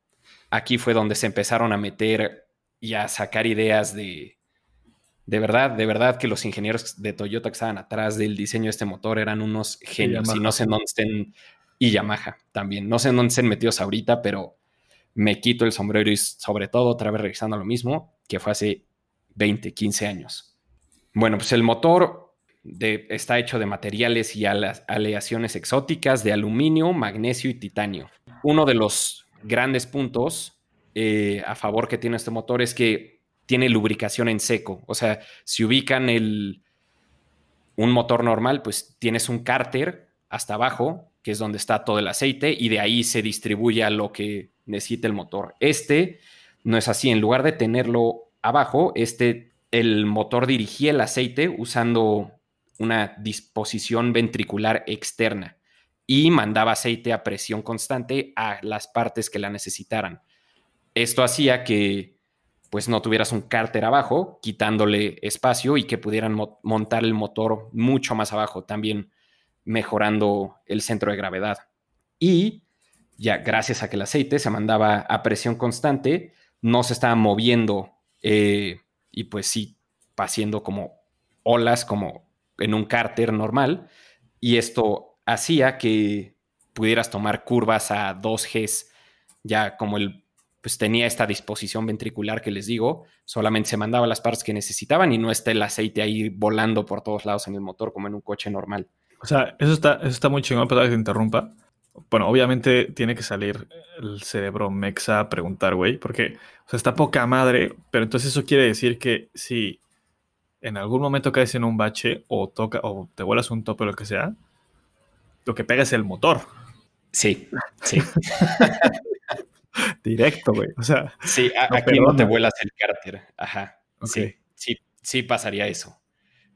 aquí fue donde se empezaron a meter y a sacar ideas de, de verdad, de verdad que los ingenieros de Toyota que estaban atrás del diseño de este motor eran unos genios y, no sé en dónde estén, y Yamaha también, no sé en dónde estén metidos ahorita, pero me quito el sombrero y sobre todo otra vez regresando a lo mismo, que fue hace 20, 15 años. Bueno, pues el motor está hecho de materiales y aleaciones exóticas de aluminio, magnesio y titanio. Uno de los grandes puntos eh, a favor que tiene este motor es que tiene lubricación en seco. O sea, si ubican el, un motor normal, pues tienes un cárter hasta abajo, que es donde está todo el aceite, y de ahí se distribuye a lo que necesita el motor. Este no es así. En lugar de tenerlo abajo, este, el motor dirigía el aceite usando una disposición ventricular externa y mandaba aceite a presión constante a las partes que la necesitaran. Esto hacía que pues no tuvieras un cárter abajo, quitándole espacio y que pudieran montar el motor mucho más abajo, también mejorando el centro de gravedad. Y ya gracias a que el aceite se mandaba a presión constante, no se estaba moviendo eh, y pues sí, haciendo como olas, como en un cárter normal y esto hacía que pudieras tomar curvas a 2 Gs, ya como el pues tenía esta disposición ventricular que les digo, solamente se mandaba las partes que necesitaban y no está el aceite ahí volando por todos lados en el motor como en un coche normal. O sea, eso está, eso está muy chingón, para que te interrumpa. Bueno, obviamente tiene que salir el cerebro mexa a preguntar, güey, porque o sea, está poca madre, pero entonces eso quiere decir que si en algún momento caes en un bache o toca o te vuelas un tope o lo que sea, lo que pega es el motor. Sí, sí. Directo, güey. O sea, sí, aquí no te vuelas el cárter. Ajá. Sí, sí, sí pasaría eso.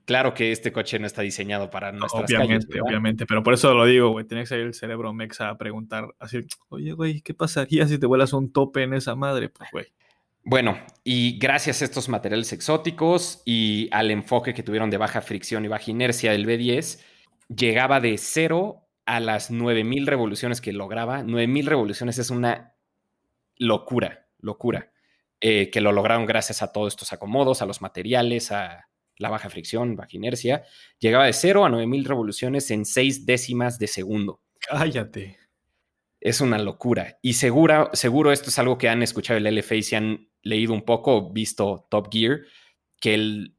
Claro que este coche no está diseñado para nuestras Obviamente, obviamente. Pero por eso lo digo, güey. Tiene que salir el cerebro mexa a preguntar así, oye, güey, ¿qué pasaría si te vuelas un tope en esa madre? Pues, güey. Bueno, y gracias a estos materiales exóticos y al enfoque que tuvieron de baja fricción y baja inercia del B10, llegaba de cero a las 9000 revoluciones que lograba. 9000 revoluciones es una locura, locura, eh, que lo lograron gracias a todos estos acomodos, a los materiales, a la baja fricción, baja inercia. Llegaba de cero a 9000 revoluciones en seis décimas de segundo. Cállate. Es una locura. Y seguro, seguro esto es algo que han escuchado el LFA y se han leído un poco, visto Top Gear, que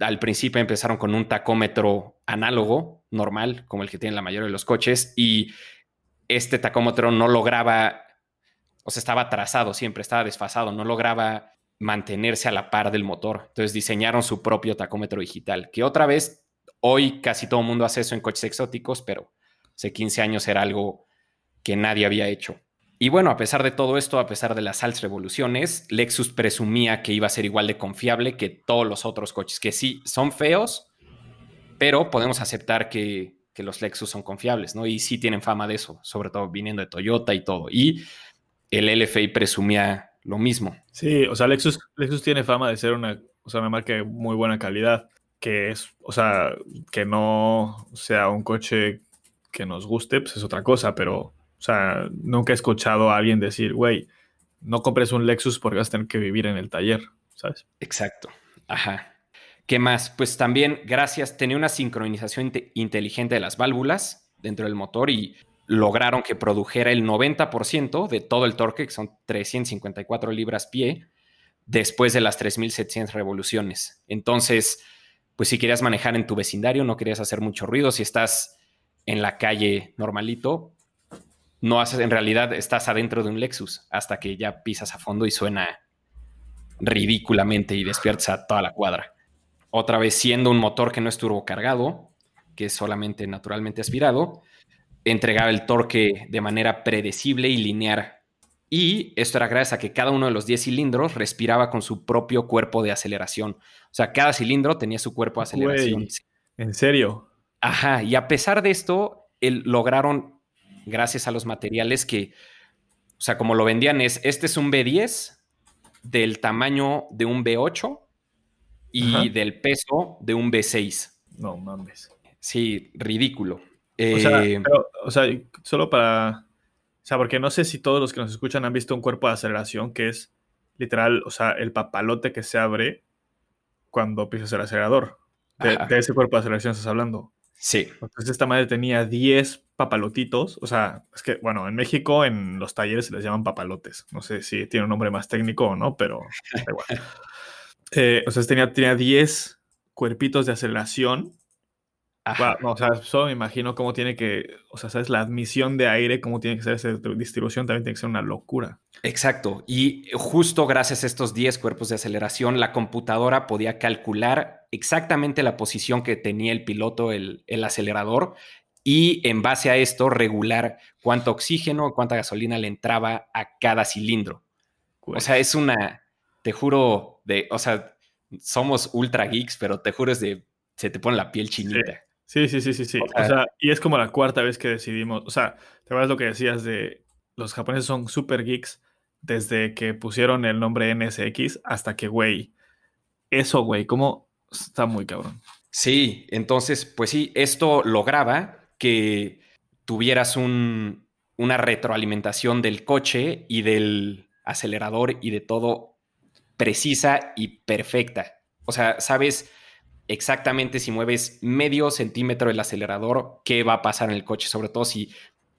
al principio empezaron con un tacómetro análogo, normal, como el que tienen la mayoría de los coches, y este tacómetro no lograba, o sea, estaba atrasado siempre, estaba desfasado, no lograba mantenerse a la par del motor. Entonces diseñaron su propio tacómetro digital, que otra vez, hoy casi todo el mundo hace eso en coches exóticos, pero hace 15 años era algo que nadie había hecho. Y bueno, a pesar de todo esto, a pesar de las altas revoluciones, Lexus presumía que iba a ser igual de confiable que todos los otros coches, que sí, son feos, pero podemos aceptar que, los Lexus son confiables, ¿no? Y sí tienen fama de eso, sobre todo viniendo de Toyota y todo. Y el LFI presumía lo mismo. Sí, o sea, Lexus, Lexus tiene fama de ser una, o sea, una marca de muy buena calidad, que es, o sea, que no sea un coche que nos guste, pues es otra cosa, pero o sea, nunca he escuchado a alguien decir, güey, no compres un Lexus porque vas a tener que vivir en el taller, ¿sabes? Exacto. Ajá. ¿Qué más? Pues también, gracias, tenía una sincronización inteligente de las válvulas dentro del motor y lograron que produjera el 90% de todo el torque, que son 354 libras pie, después de las 3700 revoluciones. Entonces, pues si querías manejar en tu vecindario, no querías hacer mucho ruido, si estás en la calle normalito, no haces, en realidad estás adentro de un Lexus hasta que ya pisas a fondo y suena ridículamente y despiertas a toda la cuadra. Otra vez, siendo un motor que no es turbo cargado, que es solamente naturalmente aspirado, entregaba el torque de manera predecible y lineal. Y esto era gracias a que cada uno de los 10 cilindros respiraba con su propio cuerpo de aceleración. O sea, cada cilindro tenía su cuerpo de aceleración. ¿En serio? Ajá, y a pesar de esto, lograron, gracias a los materiales que, o sea, como lo vendían es, este es un B10 del tamaño de un B8 y del peso de un B6. No mames. Sí, ridículo. O, sea, eh, o sea, solo para... O sea, porque no sé si todos los que nos escuchan han visto un cuerpo de aceleración que es literal, o sea, el papalote que se abre cuando pisas el acelerador. De, ese cuerpo de aceleración estás hablando. Sí. Entonces esta madre tenía 10 papalotitos. O sea, es que, bueno, en México en los talleres se les llaman papalotes. No sé si tiene un nombre más técnico o no, pero da igual. Eh, o sea, tenía, tenía 10 cuerpitos de aceleración o sea, solo me imagino cómo tiene que, o sea, sabes, la admisión de aire, cómo tiene que ser esa distribución, también tiene que ser una locura. Exacto. Y justo gracias a estos 10 cuerpos de aceleración, la computadora podía calcular exactamente la posición que tenía el piloto, el, acelerador, y en base a esto regular cuánto oxígeno, cuánta gasolina le entraba a cada cilindro. O sea, es una, te juro, de, o sea, somos ultra geeks, pero te juro es de, se te pone la piel chinita. Sí, sí, sí, sí, sí. O sea, y es como la cuarta vez que decidimos, o sea, te acuerdas lo que decías de los japoneses son super geeks desde que pusieron el nombre NSX hasta que, güey, eso, güey, ¿cómo está muy cabrón? Sí, entonces, pues sí, esto lograba que tuvieras un, una retroalimentación del coche y del acelerador y de todo precisa y perfecta. O sea, sabes exactamente si mueves medio centímetro el acelerador, qué va a pasar en el coche, sobre todo si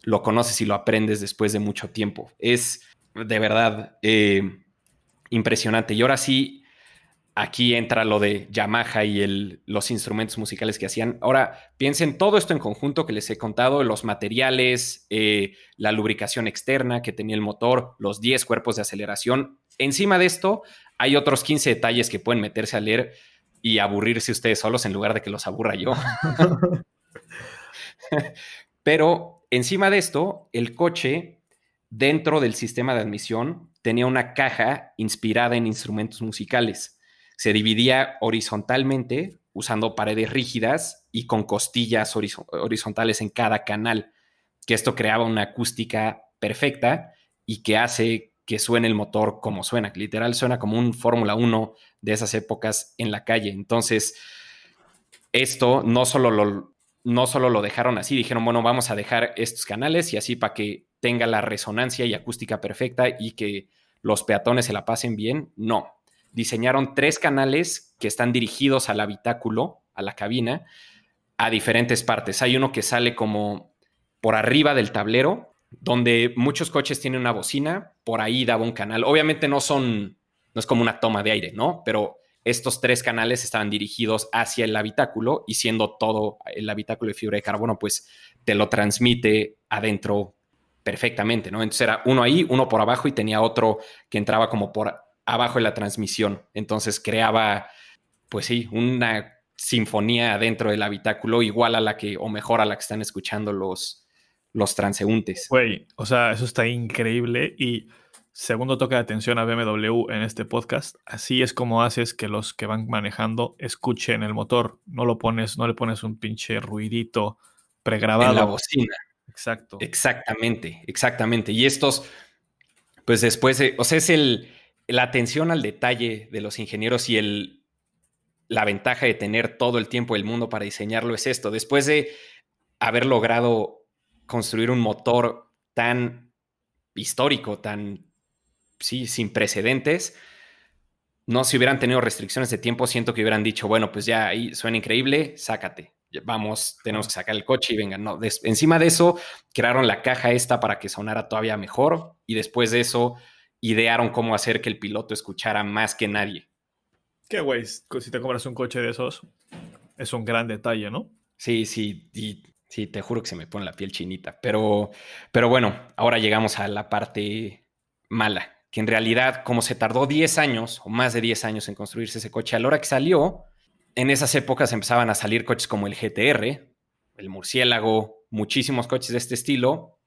lo conoces y lo aprendes después de mucho tiempo. Es de verdad eh, impresionante. Y ahora sí, aquí entra lo de Yamaha y el, los instrumentos musicales que hacían. Ahora, piensen todo esto en conjunto que les he contado, los materiales, eh, la lubricación externa que tenía el motor, los 10 cuerpos de aceleración. Encima de esto, hay otros 15 detalles que pueden meterse a leer y aburrirse ustedes solos en lugar de que los aburra yo. Pero encima de esto, el coche, dentro del sistema de admisión, tenía una caja inspirada en instrumentos musicales. Se dividía horizontalmente usando paredes rígidas y con costillas horizontales en cada canal, que esto creaba una acústica perfecta y que hace que suene el motor como suena. Literal suena como un Fórmula 1 de esas épocas en la calle. Entonces, esto no solo lo, no solo lo dejaron así, dijeron, bueno, vamos a dejar estos canales y así para que tenga la resonancia y acústica perfecta y que los peatones se la pasen bien. No, diseñaron tres canales que están dirigidos al habitáculo, a la cabina, a diferentes partes. Hay uno que sale como por arriba del tablero, donde muchos coches tienen una bocina, por ahí daba un canal. Obviamente no son, no es como una toma de aire, ¿no? Pero estos tres canales estaban dirigidos hacia el habitáculo y siendo todo el habitáculo de fibra de carbono, pues te lo transmite adentro perfectamente, ¿no? Entonces era uno ahí, uno por abajo y tenía otro que entraba como por abajo de la transmisión. Entonces creaba, pues sí, una sinfonía adentro del habitáculo igual a la que, o mejor a la que están escuchando los, los transeúntes. Güey, o sea, eso está increíble y segundo toque de atención a BMW en este podcast, así es como haces que los que van manejando escuchen el motor, no lo pones, no le pones un pinche ruidito pregrabado. En la bocina. Exacto. Exactamente, exactamente. Y estos, pues después, o sea, es el, la atención al detalle de los ingenieros y el, la ventaja de tener todo el tiempo del mundo para diseñarlo es esto. Después de haber logrado construir un motor tan histórico, tan, sí, sin precedentes, no si hubieran tenido restricciones de tiempo, siento que hubieran dicho, bueno, pues ya ahí suena increíble, sácate, vamos, tenemos que sacar el coche y venga, no, encima de eso, crearon la caja esta para que sonara todavía mejor y después de eso, idearon cómo hacer que el piloto escuchara más que nadie. Qué güey, si te compras un coche de esos, es un gran detalle, ¿no? Sí, sí, y Sí, te juro que se me pone la piel chinita. Pero, pero bueno, ahora llegamos a la parte mala, que en realidad, como se tardó 10 años o más de 10 años en construirse ese coche, a la hora que salió, en esas épocas empezaban a salir coches como el GTR, el murciélago, muchísimos coches de este estilo,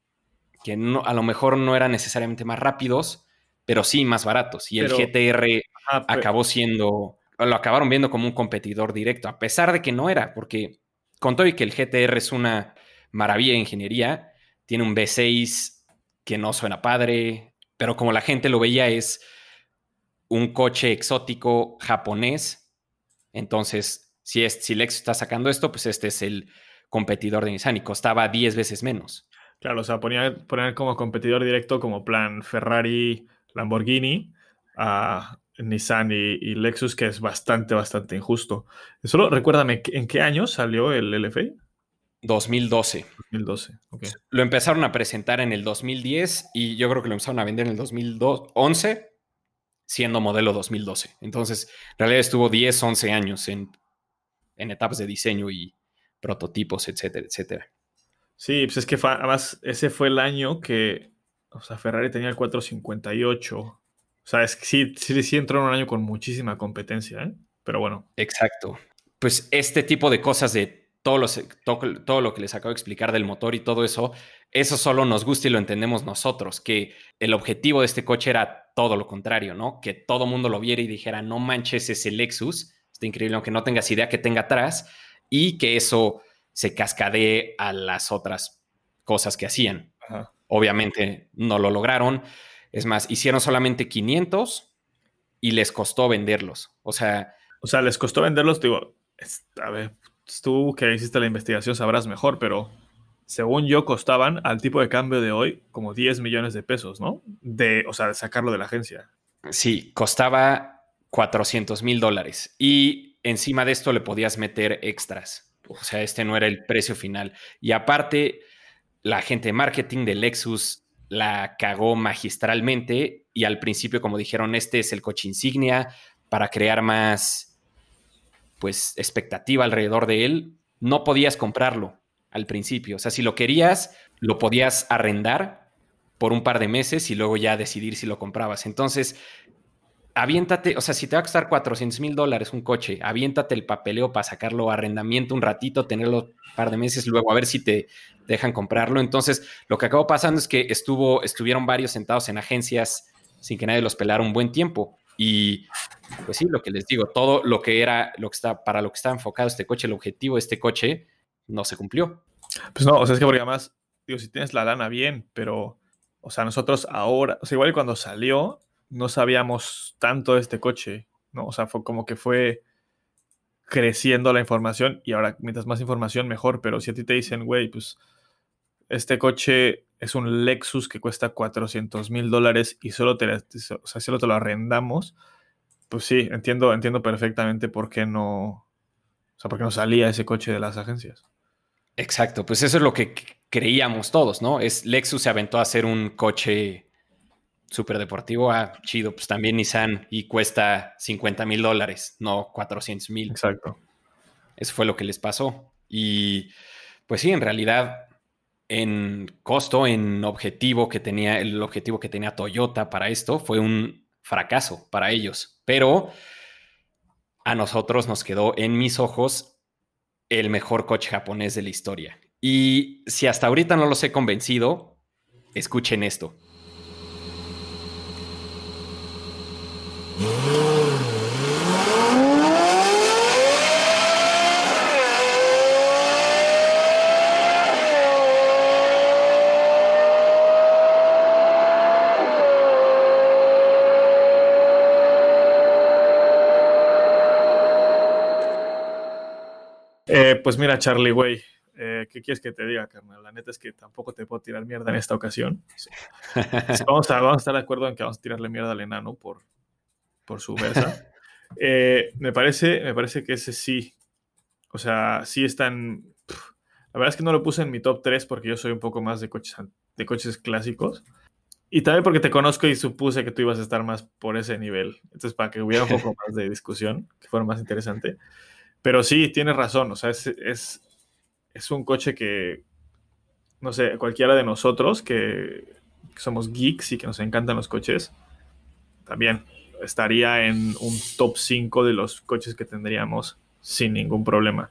que no, a lo mejor no eran necesariamente más rápidos, pero sí más baratos. Y el GTR acabó siendo, lo acabaron viendo como un competidor directo, a pesar de que no era, porque con todo y que el GTR es una maravilla de ingeniería, tiene un V6 que no suena padre, pero como la gente lo veía es un coche exótico japonés, entonces si, es, si Lexus está sacando esto, pues este es el competidor de Nissan y costaba 10 veces menos. Claro, o sea, poner como competidor directo como plan Ferrari, Lamborghini a Nissan y, Lexus, que es bastante, bastante injusto. Solo recuérdame, ¿en qué año salió el LFI? 2012. 2012, ok. Lo empezaron a presentar en el 2010 y yo creo que lo empezaron a vender en el 2011, siendo modelo 2012. Entonces, en realidad estuvo 10, 11 años en, en etapas de diseño y prototipos, etcétera, etcétera. Sí, pues es que además ese fue el año que, o sea, Ferrari tenía el 458. O sea, es que sí, sí, sí entró en un año con muchísima competencia, ¿eh? Pero bueno. Exacto. Pues este tipo de cosas de todo, todo, lo que les acabo de explicar del motor y todo eso, eso solo nos gusta y lo entendemos nosotros, que el objetivo de este coche era todo lo contrario, ¿no? Que todo mundo lo viera y dijera, no manches ese Lexus, está increíble, aunque no tengas idea que tenga atrás, y que eso se cascadee a las otras cosas que hacían. Obviamente no lo lograron, es más, hicieron solamente 500 y les costó venderlos, o sea... O sea, les costó venderlos, digo, a ver, tú que hiciste la investigación sabrás mejor, pero según yo costaban al tipo de cambio de hoy como 10 millones de pesos, ¿no? De, o sea, de sacarlo de la agencia. Sí, costaba 400 mil dólares y encima de esto le podías meter extras. O sea, este no era el precio final. Y aparte, la gente de marketing de Lexus la cagó magistralmente y al principio, como dijeron, este es el coche insignia para crear más pues expectativa alrededor de él, no podías comprarlo al principio. O sea, si lo querías, lo podías arrendar por un par de meses y luego ya decidir si lo comprabas. Entonces, aviéntate, o sea, si te va a costar 400 mil dólares un coche, aviéntate el papeleo para sacarlo a arrendamiento un ratito, tenerlo un par de meses, luego a ver si te dejan comprarlo. Entonces, lo que acabó pasando es que estuvo, estuvieron varios sentados en agencias sin que nadie los pelara un buen tiempo. Y pues sí, lo que les digo, todo lo que era, lo que está, para lo que estaba enfocado este coche, el objetivo de este coche, no se cumplió. Pues no, o sea, es que porque además, digo, si tienes la lana bien, pero, o sea, nosotros ahora, o sea, igual cuando salió, no sabíamos tanto de este coche, ¿no? O sea, fue como que fue creciendo la información y ahora mientras más información mejor, pero si a ti te dicen, güey, pues este coche es un Lexus que cuesta 400 mil dólares y solo te, o sea, solo te lo arrendamos, pues sí, entiendo, entiendo perfectamente por qué no, o sea, por qué no salía ese coche de las agencias. Exacto, pues eso es lo que creíamos todos, ¿no? Es Lexus se aventó a hacer un coche súper deportivo, ah, chido, pues también Nissan y cuesta 50 mil dólares, no 400 mil. Exacto. Eso fue lo que les pasó. Y pues sí, en realidad en costo, en objetivo que tenía, el objetivo que tenía Toyota para esto fue un fracaso para ellos. Pero a nosotros nos quedó en mis ojos el mejor coche japonés de la historia. Y si hasta ahorita no los he convencido, escuchen esto. Pues mira, Charlie, güey, eh, ¿qué quieres que te diga, carnal? La neta es que tampoco te puedo tirar mierda en esta ocasión. vamos, a, estar de acuerdo en que vamos a tirarle mierda al enano por, por su versa. Eh, me, parece, me parece que ese sí. O sea, sí están. La verdad es que no lo puse en mi top 3 porque yo soy un poco más de coches, de coches clásicos. Y también porque te conozco y supuse que tú ibas a estar más por ese nivel. Entonces, para que hubiera un poco más de discusión, que fuera más interesante. Pero sí, tienes razón, o sea, es, es, un coche que, no sé, cualquiera de nosotros que, somos geeks y que nos encantan los coches, también estaría en un top 5 de los coches que tendríamos sin ningún problema.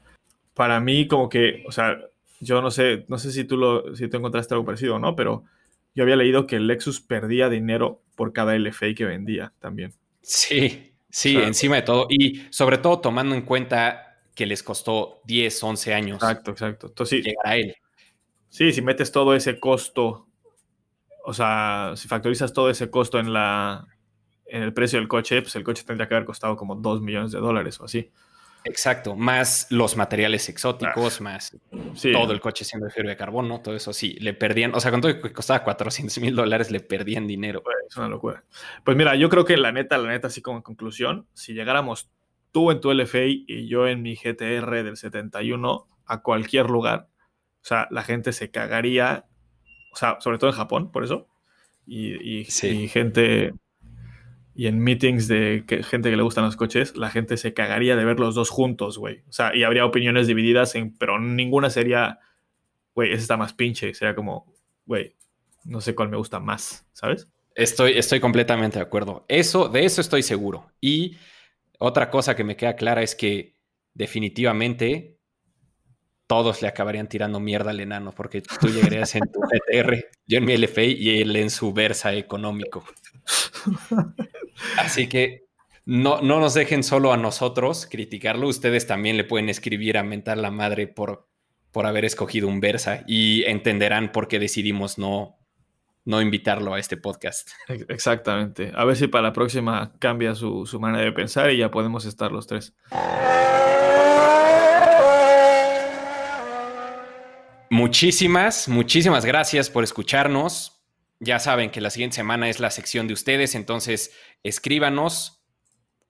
Para mí, como que, o sea, yo no sé, no sé si tú lo, si tú encontraste algo parecido o no, pero yo había leído que el Lexus perdía dinero por cada LFA que vendía también. Sí, sí, encima de todo. Y sobre todo tomando en cuenta que les costó 10, 11 años. Exacto, exacto. Entonces, llegar a él. Sí, si metes todo ese costo, o sea, si factorizas todo ese costo en la en el precio del coche, pues el coche tendría que haber costado como 2 millones de dólares o así. Exacto, más los materiales exóticos, ah, más todo el coche siendo de fibra de carbono, todo eso sí, le perdían, o sea, con todo que costaba 400 mil dólares, le perdían dinero. Es una locura. Pues mira, yo creo que la neta, la neta, así como en conclusión, si llegáramos tú en tu LFA y yo en mi GTR del 71 a cualquier lugar, o sea, la gente se cagaría, o sea, sobre todo en Japón, por eso, y, y gente y en meetings de gente que le gustan los coches, la gente se cagaría de ver los dos juntos, güey. O sea, y habría opiniones divididas, pero ninguna sería, güey, ese está más pinche. Sería como, güey, no sé cuál me gusta más, ¿sabes? Estoy, estoy completamente de acuerdo. Eso, de eso estoy seguro. Y otra cosa que me queda clara es que definitivamente todos le acabarían tirando mierda al enano, porque tú llegarías en tu GTR, yo en mi LFA y él en su Versa económico. Así que no, no nos dejen solo a nosotros criticarlo, ustedes también le pueden escribir a mentar la madre por, por haber escogido un Versa y entenderán por qué decidimos no, no invitarlo a este podcast. Exactamente. A ver si para la próxima cambia su, su manera de pensar y ya podemos estar los tres. Muchísimas, muchísimas gracias por escucharnos. Ya saben que la siguiente semana es la sección de ustedes, entonces escríbanos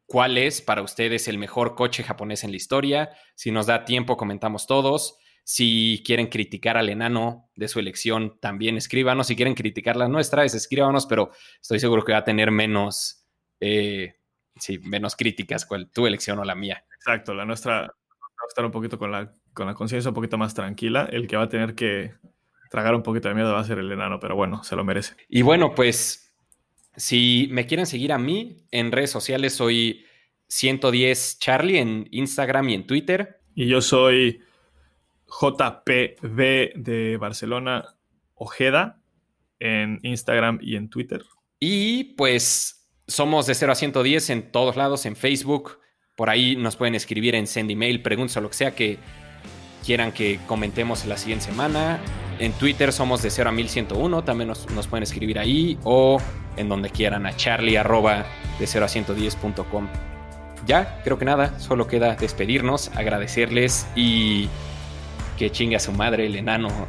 cuál es para ustedes el mejor coche japonés en la historia. Si nos da tiempo, comentamos todos. Si quieren criticar al enano de su elección, también escríbanos. Si quieren criticar la nuestra, es escríbanos, pero estoy seguro que va a tener menos, eh, sí, menos críticas cual tu elección o la mía. Exacto, la nuestra va a estar un poquito con la con la conciencia un poquito más tranquila, el que va a tener que tragar un poquito de miedo va a ser el enano, pero bueno, se lo merece. Y bueno, pues si me quieren seguir a mí en redes sociales, soy 110 Charlie en Instagram y en Twitter. Y yo soy JPB de Barcelona Ojeda en Instagram y en Twitter. Y pues somos de 0 a 110 en todos lados, en Facebook. Por ahí nos pueden escribir en send email, preguntas o lo que sea que quieran que comentemos en la siguiente semana. En Twitter somos de 0 a 1101, también nos, pueden escribir ahí o en donde quieran a charlie arroba de 0 a 110.com. Ya, creo que nada, solo queda despedirnos, agradecerles y que chinga su madre el enano.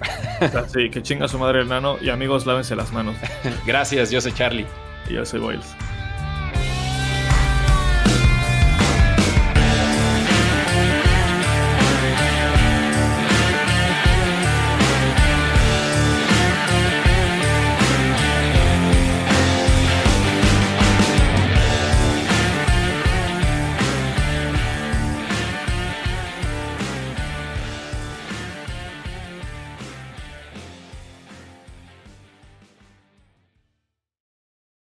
Sí, que chinga su madre el enano y amigos, lávense las manos. Gracias, yo soy Charlie. Y yo soy Boyles.